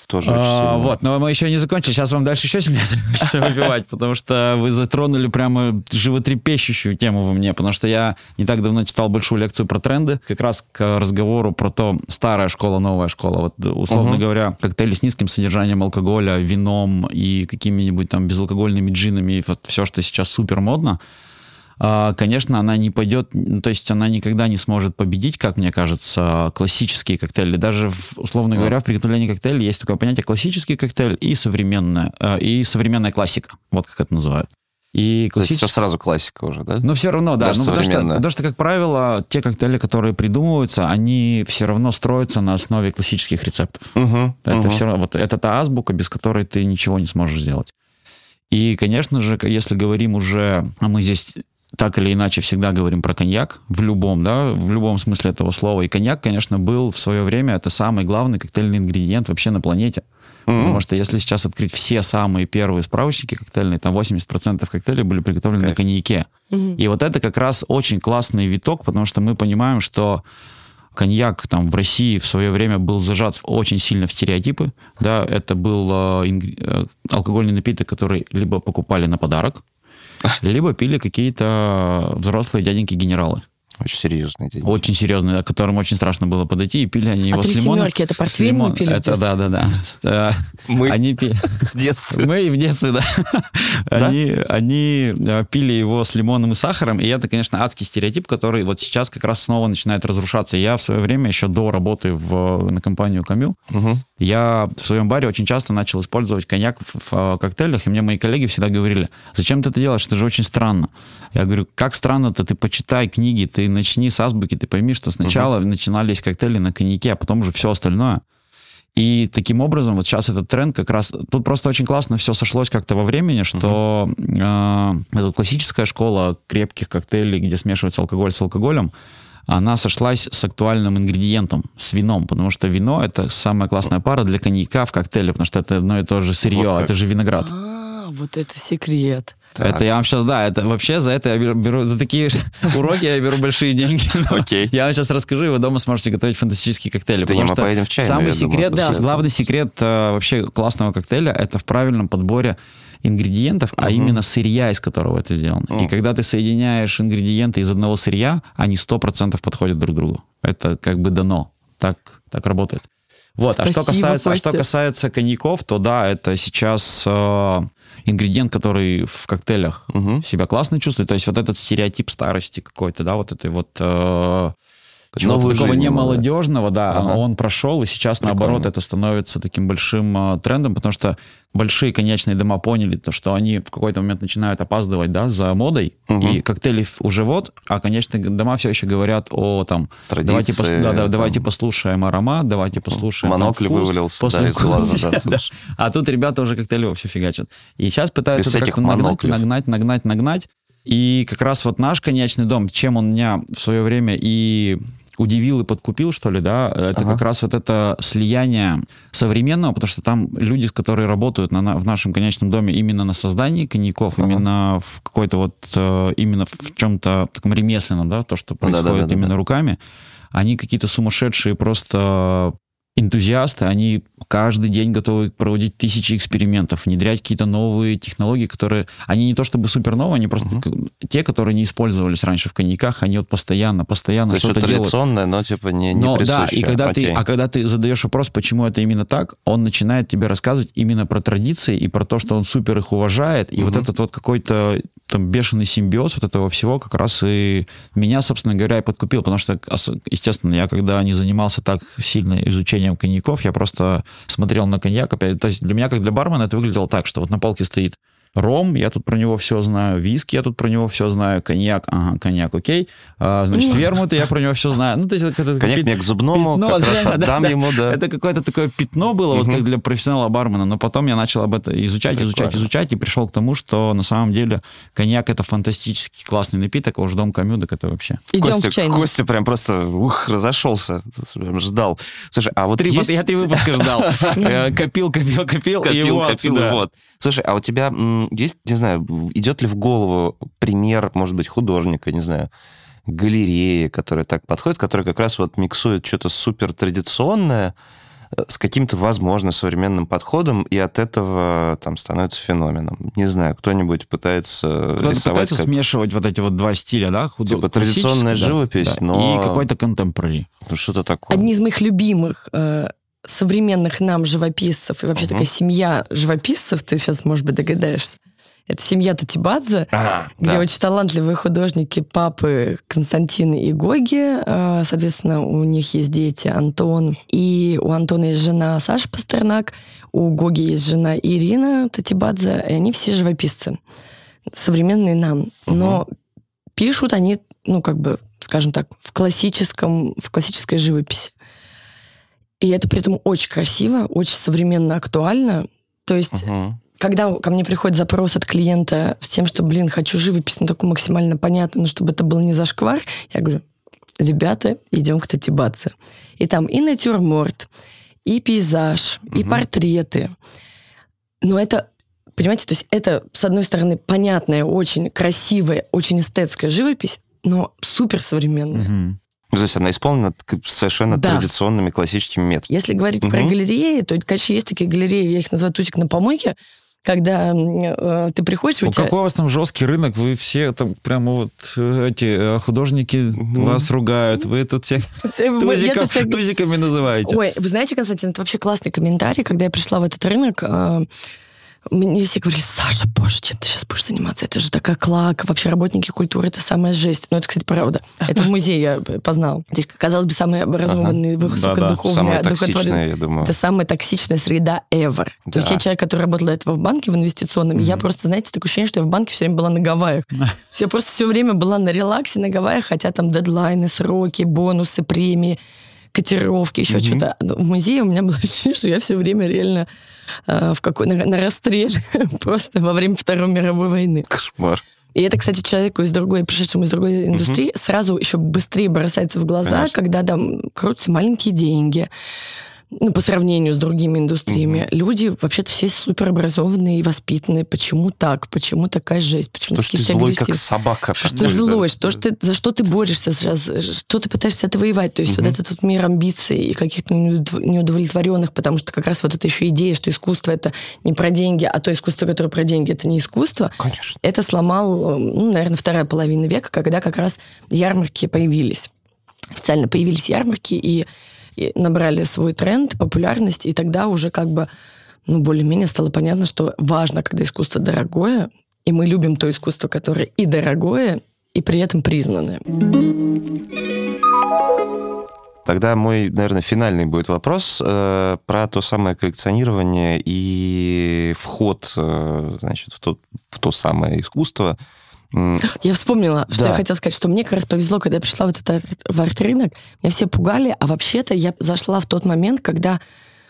тоже очень а, Вот, но мы еще не закончили. Сейчас вам дальше еще сильнее выпивать, потому что вы затронули прямо животрепещущую тему во мне, потому что я не так давно читал большую лекцию про тренды, как раз к разговору про то, старая школа, новая школа. Вот, условно угу. говоря, коктейли с низким содержанием алкоголя, вином и какими-нибудь там безалкогольными джинами, вот все, что сейчас супер модно, а, конечно, она не пойдет, ну, то есть она никогда не сможет победить, как мне кажется, классические коктейли. Даже, условно говоря, в приготовлении коктейля есть такое понятие классический коктейль и современная, а, и современная классика, вот как это называют. И классический... все сразу классика уже, да? Ну, все равно, да. Даже ну, потому, что, потому что, как правило, те коктейли, которые придумываются, они все равно строятся на основе классических рецептов. Угу, это угу. все равно, вот это та азбука, без которой ты ничего не сможешь сделать. И, конечно же, если говорим уже, а мы здесь так или иначе всегда говорим про коньяк в любом, да, в любом смысле этого слова. И коньяк, конечно, был в свое время это самый главный коктейльный ингредиент вообще на планете. Mm-hmm. Потому что если сейчас открыть все самые первые справочники коктейльные, там 80% коктейлей были приготовлены okay. на коньяке. Mm-hmm. И вот это как раз очень классный виток, потому что мы понимаем, что коньяк там в России в свое время был зажат очень сильно в стереотипы. Да, это был э, э, алкогольный напиток, который либо покупали на подарок, либо пили какие-то взрослые дяденьки-генералы. Очень серьезный день. Очень серьезный, к которым очень страшно было подойти, и пили они его а с лимоном. семерки, это портвейн мы пили Это, да, да, да. Мы они пили... в детстве. Мы в детстве, да. Они, они э, пили его с лимоном и сахаром, и это, конечно, адский стереотип, который вот сейчас как раз снова начинает разрушаться. Я в свое время, еще до работы в, на компанию Камил, угу. Я в своем баре очень часто начал использовать коньяк в, в э, коктейлях, и мне мои коллеги всегда говорили, зачем ты это делаешь, это же очень странно. Я говорю, как странно-то, ты почитай книги, ты начни с азбуки, ты пойми, что сначала uh-huh. начинались коктейли на коньяке, а потом уже все остальное. И таким образом, вот сейчас этот тренд как раз... Тут просто очень классно все сошлось как-то во времени, что uh-huh. э, эта классическая школа крепких коктейлей, где смешивается алкоголь с алкоголем, она сошлась с актуальным ингредиентом, с вином, потому что вино — это самая классная пара для коньяка в коктейле, потому что это одно и то же сырье, вот это же виноград. А, вот это секрет. Так. Это я вам сейчас, да, это вообще за это я беру, беру за такие уроки я беру большие деньги. Окей. Я вам сейчас расскажу, и вы дома сможете готовить фантастические коктейли. Да, мы поедем в чай. Самый секрет, да, главный секрет э, вообще классного коктейля это в правильном подборе ингредиентов, а именно сырья, из которого это сделано. И когда ты соединяешь ингредиенты из одного сырья, они 100% подходят друг к другу. Это как бы дано. Так, так работает. Вот, Спасибо, а что касается, а что касается коньяков, то да, это сейчас э, ингредиент, который в коктейлях угу. себя классно чувствует. То есть вот этот стереотип старости какой-то, да, вот этой вот э, чего-то такого не молодежного, да, ага. он прошел, и сейчас, Прикольно. наоборот, это становится таким большим э, трендом, потому что большие конечные дома поняли, то, что они в какой-то момент начинают опаздывать, да, за модой, угу. и коктейли уже вот, а конечные дома все еще говорят о, там, Традиции, давайте, пос, да, да, там... давайте послушаем аромат, давайте послушаем Монокль вкус, вывалился, после да, из глаза. Да, да. А тут ребята уже коктейли вообще фигачат. И сейчас пытаются как-то нагнать, нагнать, нагнать, нагнать, и как раз вот наш конечный дом, чем он меня в свое время и удивил и подкупил, что ли, да, это ага. как раз вот это слияние современного, потому что там люди, которые работают на, в нашем конечном доме именно на создании коньяков, ага. именно в какой-то вот, э, именно в чем-то таком ремесленном, да, то, что происходит да, да, да, именно да. руками, они какие-то сумасшедшие просто энтузиасты, они каждый день готовы проводить тысячи экспериментов, внедрять какие-то новые технологии, которые, они не то чтобы супер новые, они просто uh-huh. те, которые не использовались раньше в коньяках, они вот постоянно, постоянно то что-то делают. традиционное, но типа не, не но, Да, и когда ты, а когда ты задаешь вопрос, почему это именно так, он начинает тебе рассказывать именно про традиции и про то, что он супер их уважает, и uh-huh. вот этот вот какой-то там бешеный симбиоз вот этого всего как раз и меня, собственно говоря, и подкупил, потому что, естественно, я когда не занимался так сильно изучением коньяков, я просто смотрел на коньяк опять. То есть для меня, как для бармена, это выглядело так, что вот на полке стоит Ром, я тут про него все знаю. Виски, я тут про него все знаю. Коньяк, ага, коньяк, окей. А, значит, вермут, я про него все знаю. Ну, то есть это, это, Коньяк мне к зубному, пятно, как раз да, отдам да, ему, да. Это какое-то такое пятно было, вот как для профессионала бармена, но потом я начал об этом изучать, изучать, Прикольно. изучать, и пришел к тому, что на самом деле коньяк это фантастически классный напиток, а уж дом камюдок это вообще. Идем Костя, в чайник. Костя прям просто ух, разошелся, прям ждал. Слушай, а вот Три, есть... Я три выпуска ждал. Э, Копил, копил, копил, и Копил, вот, копил, вот. Слушай, а у тебя есть, не знаю, идет ли в голову пример, может быть, художника, не знаю, галереи, которая так подходит, которая как раз вот миксует что-то супер традиционное э, с каким-то, возможно, современным подходом, и от этого там становится феноменом. Не знаю, кто-нибудь пытается Кто-то рисовать пытается как- смешивать вот эти вот два стиля, да? худо- Типа традиционная классический, да, живопись, да, но- И какой-то контемпорари. ну, что-то такое. Одни из моих любимых э, современных нам живописцев, и вообще Мгм. такая семья живописцев, ты сейчас, может быть, догадаешься. Это семья Татибадзе, А, где да. очень талантливые художники папы Константин и Гоги. Э, Соответственно, у них есть дети Антон. И у Антона есть жена Саша Пастернак, у Гоги есть жена Ирина Татибадзе, и они все живописцы. Современные нам. Но пишут они, ну, как бы, скажем так, в классическом, в классической живописи. И это при этом очень красиво, очень современно, актуально. То есть Мгм. когда ко мне приходит запрос от клиента с тем, что, блин, хочу живопись, ну, такую максимально понятную, но чтобы это было не зашквар, я говорю, ребята, идем к Татибадзе. И там и натюрморт, и пейзаж, и Мгм. портреты. Но это, понимаете, то есть это, с одной стороны, понятная, очень красивая, очень эстетская живопись, но супер современная. Мгм. Ну, То есть она исполнена совершенно Да. традиционными классическими методами. Если говорить про Мгм. галереи, то, конечно, есть такие галереи, я их называю тусик на помойке, когда э, ты приходишь, и у Ну, тебя... какой у вас там жесткий рынок? Вы все там прямо вот э, эти э, художники Мгм. вас ругают. Вы тут всех я тузиков- всех- тузиками называете. Ой, вы знаете, Константин, это вообще классный комментарий. Когда я пришла в этот рынок, э, мне все говорили, Саша, боже, чем ты сейчас будешь заниматься? Это же такая клака. Вообще работники культуры — это самая жесть. Но это, кстати, правда. Это в музее я познал. То есть, казалось бы, самый образованный, высокодуховный, Самая одухотворенный- токсичная, я думаю. Это самая токсичная среда ever. То есть Да. я человек, который работал до этого в банке, в инвестиционном. и Я просто, знаете, такое ощущение, что я в банке все время была на Гавайях. Я просто все время была на релаксе на Гавайях, хотя там дедлайны, сроки, бонусы, премии, котировки, еще Мгм. что-то. Но В музее у меня было ощущение, что я все время реально э, в какой, на, на расстреле просто во время Второй мировой войны. Кошмар. И это, кстати, человеку из другой, пришедшему из другой индустрии, сразу еще быстрее бросается в глаза, Конечно. когда там крутятся маленькие деньги. Ну, по сравнению с другими индустриями. Люди вообще-то все суперобразованные и воспитанные. Почему так? Почему такая жесть? Почему То, что такие ты все злой, как агрессивные? собака. Что какой-то. злой, что ж ты, за что ты борешься сейчас, что ты пытаешься отвоевать. То есть Мгм. вот этот вот мир амбиций и каких-то неудов- неудовлетворенных, потому что как раз вот эта еще идея, что искусство это не про деньги, а то искусство, которое про деньги, это не искусство, Конечно. это сломал, ну, наверное, вторая половина века, когда как раз ярмарки появились. Официально появились ярмарки и, набрали свой тренд, популярность, и тогда уже как бы, ну, более-менее стало понятно, что важно, когда искусство дорогое, и мы любим то искусство, которое и дорогое, и при этом признанное. Тогда мой, наверное, финальный будет вопрос э, про то самое коллекционирование и вход, э, значит, в то, в то самое искусство. Я вспомнила, что Да. я хотела сказать, что мне как раз повезло, когда я пришла в этот в арт-рынок. Меня все пугали, а вообще-то я зашла в тот момент, когда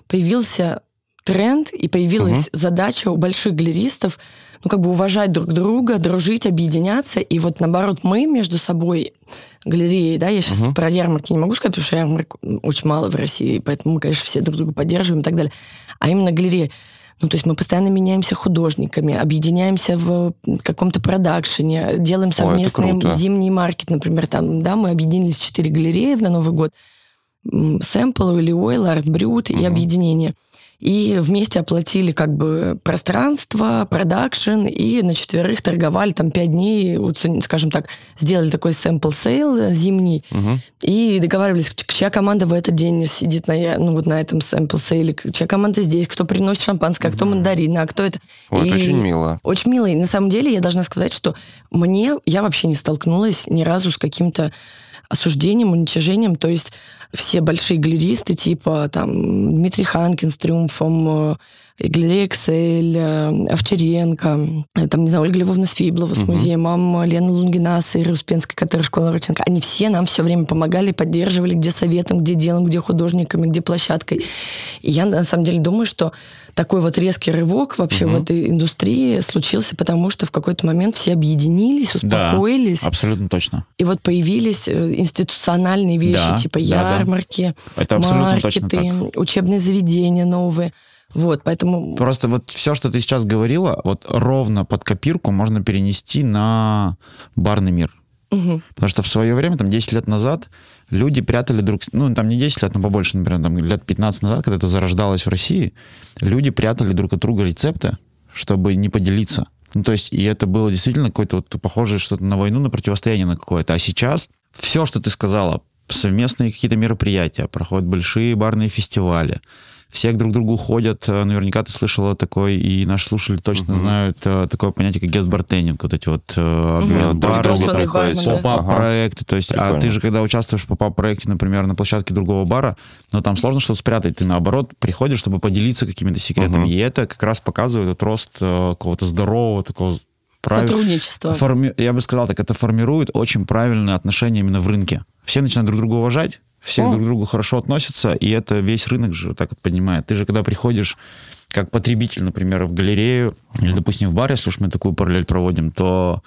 появился тренд и появилась задача у больших галеристов ну, как бы уважать друг друга, дружить, объединяться. И вот, наоборот, мы между собой, галереи, да, я сейчас Мгм. про ярмарки не могу сказать, потому что ярмарок очень мало в России, поэтому мы, конечно, все друг друга поддерживаем и так далее. А именно галереи. Ну, то есть мы постоянно меняемся художниками, объединяемся в каком-то продакшене, делаем совместный круто. зимний маркет, например, там, да, мы объединились четыре галереи на Новый год. Sample, Oily Oil, Арт Брют и объединение. И вместе оплатили как бы пространство, продакшн, и на четверых торговали там пять дней, скажем так, сделали такой sample sale зимний, мгм. и договаривались, чья команда в этот день сидит на, я- ну, вот на этом sample sale е, чья команда здесь, кто приносит шампанское, а кто мандарины, а кто это. Вот, И- очень мило. очень мило. И на самом деле я должна сказать, что мне, я вообще не столкнулась ни разу с каким-то осуждением, уничижением. То есть все большие галеристы, типа там Дмитрий Ханкин с «Триумфом», э, галерея Эксель, э, Овчаренко, э, там, не знаю, Ольга Львовна Свиблова с музеем, мама Лена Лунгина с Ирой Успенской, которая школа Роченко. Они все нам все время помогали, поддерживали, где советом, где делом, где художниками, где площадкой. И я, на самом деле, думаю, что такой вот резкий рывок вообще угу. в этой индустрии случился, потому что в какой-то момент все объединились, успокоились. Да, абсолютно точно. И вот появились э, институциональные вещи, да, типа ярмарки, да, да. Это маркеты, учебные заведения новые. Вот, поэтому... Просто вот все, что ты сейчас говорила, вот ровно под копирку можно перенести на барный мир. Угу. Потому что в свое время, там, 10 лет назад, люди прятали друг... Ну, там не 10 лет, но побольше, например, там, лет 15 назад, когда это зарождалось в России, люди прятали друг от друга рецепты, чтобы не поделиться. Ну, то есть, и это было действительно какое-то вот похожее что-то на войну, на противостояние на какое-то. А сейчас все, что ты сказала, совместные какие-то мероприятия, проходят большие барные фестивали, все друг к другу ходят. Э, наверняка ты слышала такой, и наши слушатели точно угу. знают э, такое понятие, как гест-бартендинг, вот эти вот угу. бары, поп-проекты. То есть, Прикольно. а ты же, когда участвуешь в поп-проекте, например, на площадке другого бара, ну, там сложно что-то спрятать. Ты, наоборот, приходишь, чтобы поделиться какими-то секретами. Угу. И это как раз показывает вот рост э, какого-то здорового такого Прав... Сотрудничество. Форми... Я бы сказал так, это формирует очень правильное отношение именно в рынке. Все начинают друг друга уважать, все О. друг к другу хорошо относятся, и это весь рынок же так вот поднимает. Ты же, когда приходишь как потребитель, например, в галерею, uh-huh. или, допустим, в бар, если уж мы такую параллель проводим, то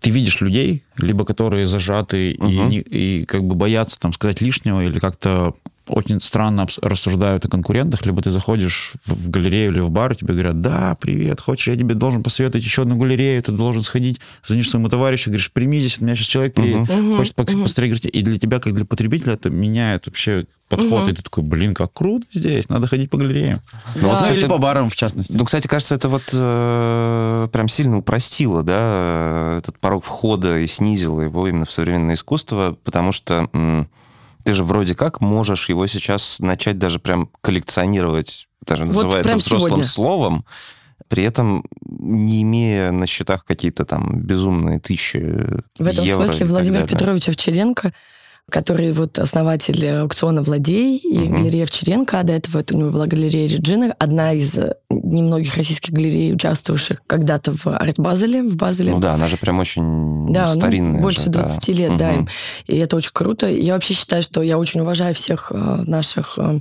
ты видишь людей, либо которые зажаты uh-huh. и, и как бы боятся там сказать лишнего или как-то очень странно рассуждают о конкурентах, либо ты заходишь в, галерею или в бар, и тебе говорят, да, привет, хочешь, я тебе должен посоветовать еще одну галерею, ты должен сходить, звонишь своему товарищу, говоришь, прими здесь, у меня сейчас человек приедет, uh-huh. хочет uh-huh. посмотреть, и для тебя, как для потребителя, это меняет вообще подход, uh-huh. и ты такой, блин, как круто здесь, надо ходить по галереям. Да. Ну, вот, кстати, или по барам, в частности. Ну, кстати, кажется, это вот э, прям сильно упростило, да, этот порог входа и снизило его именно в современное искусство, потому что... М- ты же вроде как можешь его сейчас начать даже прям коллекционировать, даже называя вот это взрослым сегодня. словом, при этом не имея на счетах какие-то там безумные тысячи В этом евро смысле Владимир Петрович Овчаренко который вот основатель аукциона «Владей» и угу. галерея Вчеренко, а до этого это у него была галерея Реджина, одна из немногих российских галерей, участвовавших когда-то в арт-базеле, в Базеле. Ну да, она же прям очень да, ну, старинная. Ну, больше же, 20 да. лет, угу. да, им. И это очень круто. Я вообще считаю, что я очень уважаю всех э, наших э,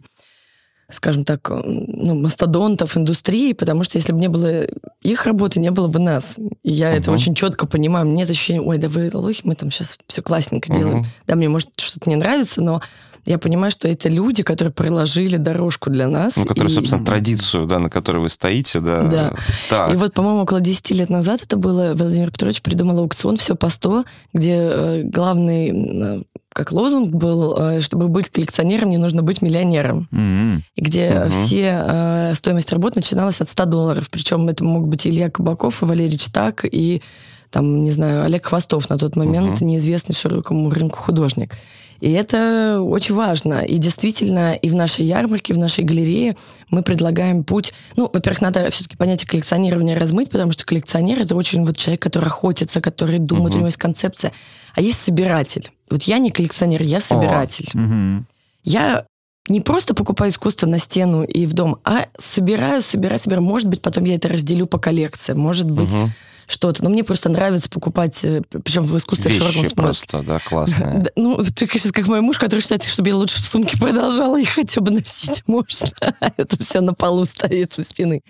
скажем так, э, ну, мастодонтов индустрии, потому что если бы не было их работы, не было бы нас. И я uh-huh. это очень четко понимаю. Мне нет ощущения, ой, да вы лохи, мы там сейчас все классненько uh-huh. делаем. Да, мне, может, что-то не нравится, но я понимаю, что это люди, которые проложили дорожку для нас. Ну, которые, и... собственно, традицию, да, на которой вы стоите, да. Да. Так. И вот, по-моему, около 10 лет назад это было, Владимир Петрович придумал аукцион «Все по 100», где э, главный э, как лозунг был, э, чтобы быть коллекционером, не нужно быть миллионером. Mm-hmm. Где mm-hmm. все э, стоимость работ начиналась от 100 долларов. Причем это мог быть Илья Кабаков, и Валерий Читак, и там, не знаю, Олег Хвостов на тот момент, mm-hmm. неизвестный широкому рынку художник. И это очень важно. И действительно, и в нашей ярмарке, в нашей галерее мы предлагаем путь... Ну, во-первых, надо все-таки понятие коллекционирования размыть, потому что коллекционер — это очень вот человек, который охотится, который думает, угу. у него есть концепция. А есть собиратель. Вот я не коллекционер, я собиратель. О, угу. Я не просто покупаю искусство на стену и в дом, а собираю, собираю, собираю. Может быть, потом я это разделю по коллекции. Может быть, угу что-то. Но мне просто нравится покупать, э, причем в искусстве Вещи в широком смысле. просто, да, классные. Ну, ты сейчас как мой муж, который считает, чтобы я лучше в сумке продолжала их хотя бы носить можно. Это все на полу стоит у стены.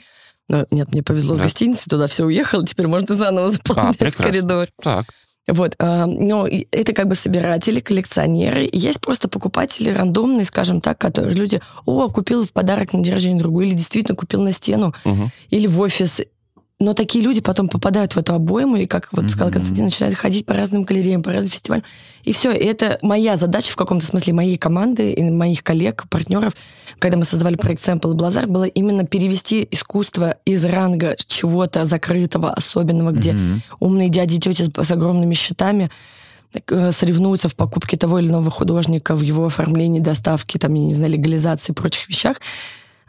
Но нет, мне повезло да. с гостиницей, туда все уехало, теперь можно заново заполнять а, коридор. Так. Вот, а, но это как бы собиратели, коллекционеры. Есть просто покупатели рандомные, скажем так, которые люди, о, купил в подарок на день рождения другую, или действительно купил на стену, угу. или в офис, но такие люди потом попадают в эту обойму, и, как вот mm-hmm. сказал Константин, начинают ходить по разным галереям, по разным фестивалям. И все. И это моя задача в каком-то смысле моей команды и моих коллег, партнеров, когда мы создавали проект Sample и Блазар, было именно перевести искусство из ранга чего-то закрытого, особенного, где mm-hmm. умные дяди и тети с, с огромными счетами э, соревнуются в покупке того или иного художника, в его оформлении, доставке, там, я не знаю, легализации и прочих вещах,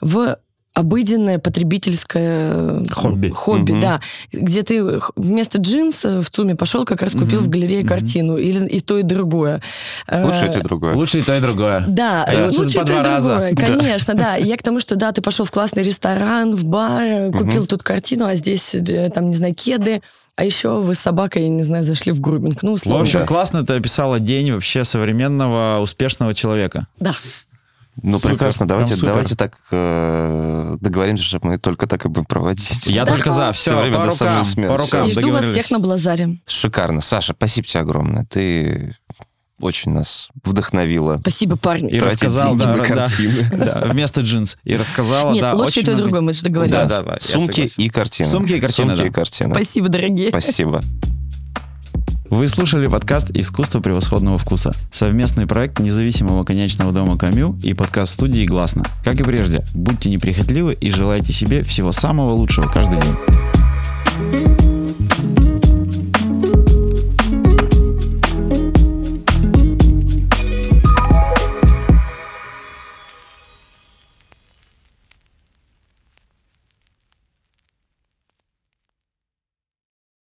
в обыденное потребительское Хобби. хобби, Мгм. да, где ты вместо джинс в ЦУМе пошел, как раз купил Мгм. в галерее Мгм. картину, или и то, и другое. Лучше Э, это и другое. Лучше и то, и другое. Да, А лучше по и то, два и раза. другое, конечно, да. И Я к тому, что да, ты пошел в классный ресторан, в бар, купил тут картину, а здесь, э, там, не знаю, кеды, а еще вы с собакой, не знаю, зашли в грубинг. Ну, В условно. общем, классно ты описала день вообще современного успешного человека. Да. Ну, Супер, прекрасно. Давайте, давайте так э, договоримся, чтобы мы только так и будем проводить. Я только за. Все, Всё время по до самой рукам, смерти. по рукам жду вас всех на Блазаре. Шикарно. Саша, спасибо тебе огромное. Ты очень нас вдохновила. Спасибо, парни. И тратить рассказал, да, на да, картины. да, вместо джинс. И рассказала, Нет, да, лучше очень и то, и другое, мы же договорились. Да, да, да, Сумки и картины. Сумки и картины, Сумки да. и картины. Спасибо, дорогие. Спасибо. Вы слушали подкаст «Искусство превосходного вкуса». Совместный проект независимого конечного дома «Камю» и подкаст студии «Гласно». Как и прежде, будьте неприхотливы и желайте себе всего самого лучшего каждый день.